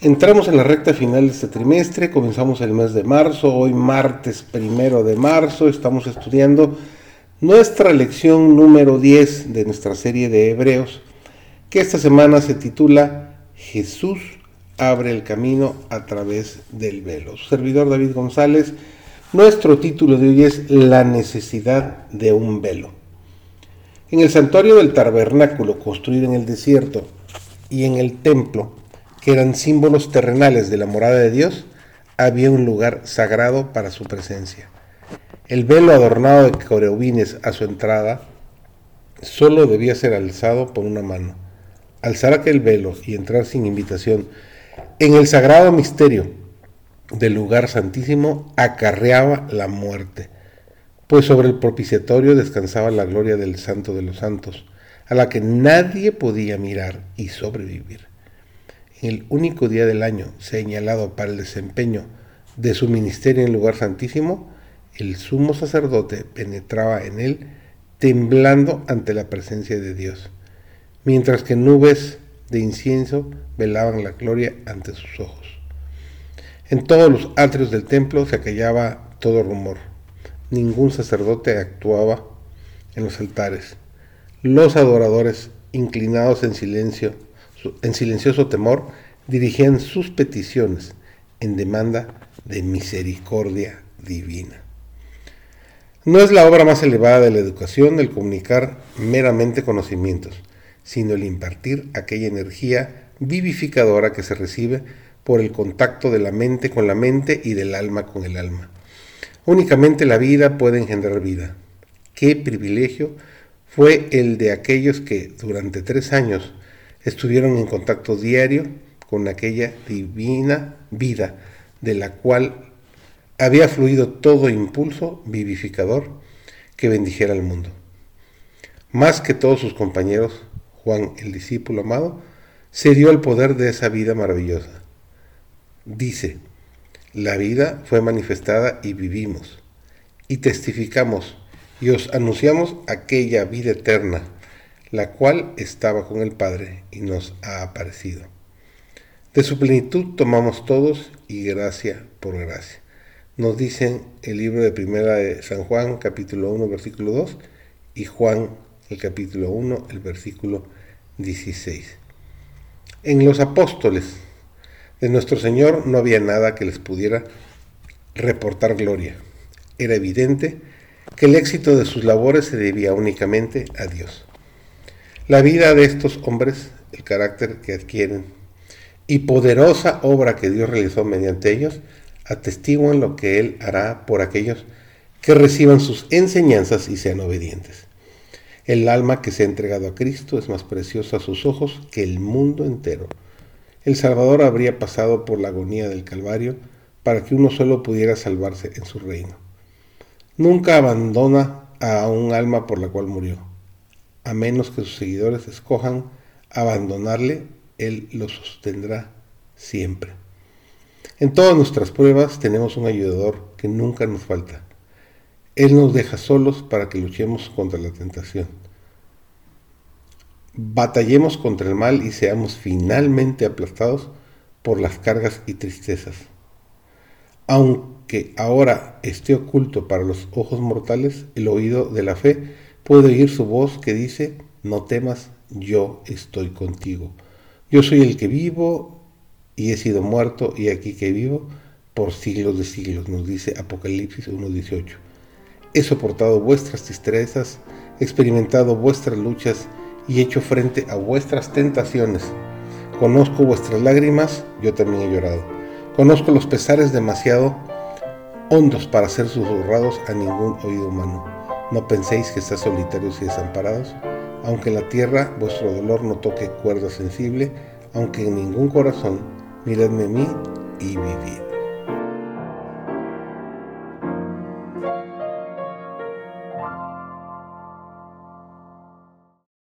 Entramos en la recta final de este trimestre, comenzamos el mes de marzo, hoy martes primero de marzo, estamos estudiando nuestra lección número 10 de nuestra serie de Hebreos, que esta semana se titula Jesús abre el camino a través del velo. Su servidor David González, nuestro título de hoy es La necesidad de un velo. En el santuario del tabernáculo construido en el desierto y en el templo, que eran símbolos terrenales de la morada de Dios, había un lugar sagrado para su presencia. El velo adornado de querubines a su entrada solo debía ser alzado por una mano. Alzar aquel velo y entrar sin invitación en el sagrado misterio del lugar santísimo acarreaba la muerte, pues sobre el propiciatorio descansaba la gloria del Santo de los Santos, a la que nadie podía mirar y sobrevivir el único día del año señalado para el desempeño de su ministerio en el lugar santísimo, el sumo sacerdote penetraba en él temblando ante la presencia de Dios, mientras que nubes de incienso velaban la gloria ante sus ojos. En todos los atrios del templo se acallaba todo rumor. Ningún sacerdote actuaba en los altares. Los adoradores, inclinados en silencio, en silencioso temor, dirigían sus peticiones en demanda de misericordia divina. No es la obra más elevada de la educación el comunicar meramente conocimientos, sino el impartir aquella energía vivificadora que se recibe por el contacto de la mente con la mente y del alma con el alma. Únicamente la vida puede engendrar vida. Qué privilegio fue el de aquellos que durante tres años estuvieron en contacto diario con aquella divina vida de la cual había fluido todo impulso vivificador que bendijera al mundo. Más que todos sus compañeros, Juan el discípulo amado, se dio el poder de esa vida maravillosa. Dice, la vida fue manifestada y vivimos, y testificamos y os anunciamos aquella vida eterna la cual estaba con el Padre y nos ha aparecido. De su plenitud tomamos todos y gracia por gracia. Nos dicen el libro de primera de San Juan, capítulo 1, versículo 2, y Juan, el capítulo 1, el versículo 16. En los apóstoles de nuestro Señor no había nada que les pudiera reportar gloria. Era evidente que el éxito de sus labores se debía únicamente a Dios. La vida de estos hombres, el carácter que adquieren y poderosa obra que Dios realizó mediante ellos, atestiguan lo que Él hará por aquellos que reciban sus enseñanzas y sean obedientes. El alma que se ha entregado a Cristo es más preciosa a sus ojos que el mundo entero. El Salvador habría pasado por la agonía del Calvario para que uno solo pudiera salvarse en su reino. Nunca abandona a un alma por la cual murió a menos que sus seguidores escojan abandonarle, Él lo sostendrá siempre. En todas nuestras pruebas tenemos un ayudador que nunca nos falta. Él nos deja solos para que luchemos contra la tentación. Batallemos contra el mal y seamos finalmente aplastados por las cargas y tristezas. Aunque ahora esté oculto para los ojos mortales, el oído de la fe Puedo oír su voz que dice, no temas, yo estoy contigo. Yo soy el que vivo y he sido muerto y aquí que vivo por siglos de siglos, nos dice Apocalipsis 1.18. He soportado vuestras tristezas, experimentado vuestras luchas y hecho frente a vuestras tentaciones. Conozco vuestras lágrimas, yo también he llorado. Conozco los pesares demasiado hondos para ser susurrados a ningún oído humano. No penséis que estáis solitarios y desamparados, aunque en la tierra vuestro dolor no toque cuerda sensible, aunque en ningún corazón, miradme a mí y vivid.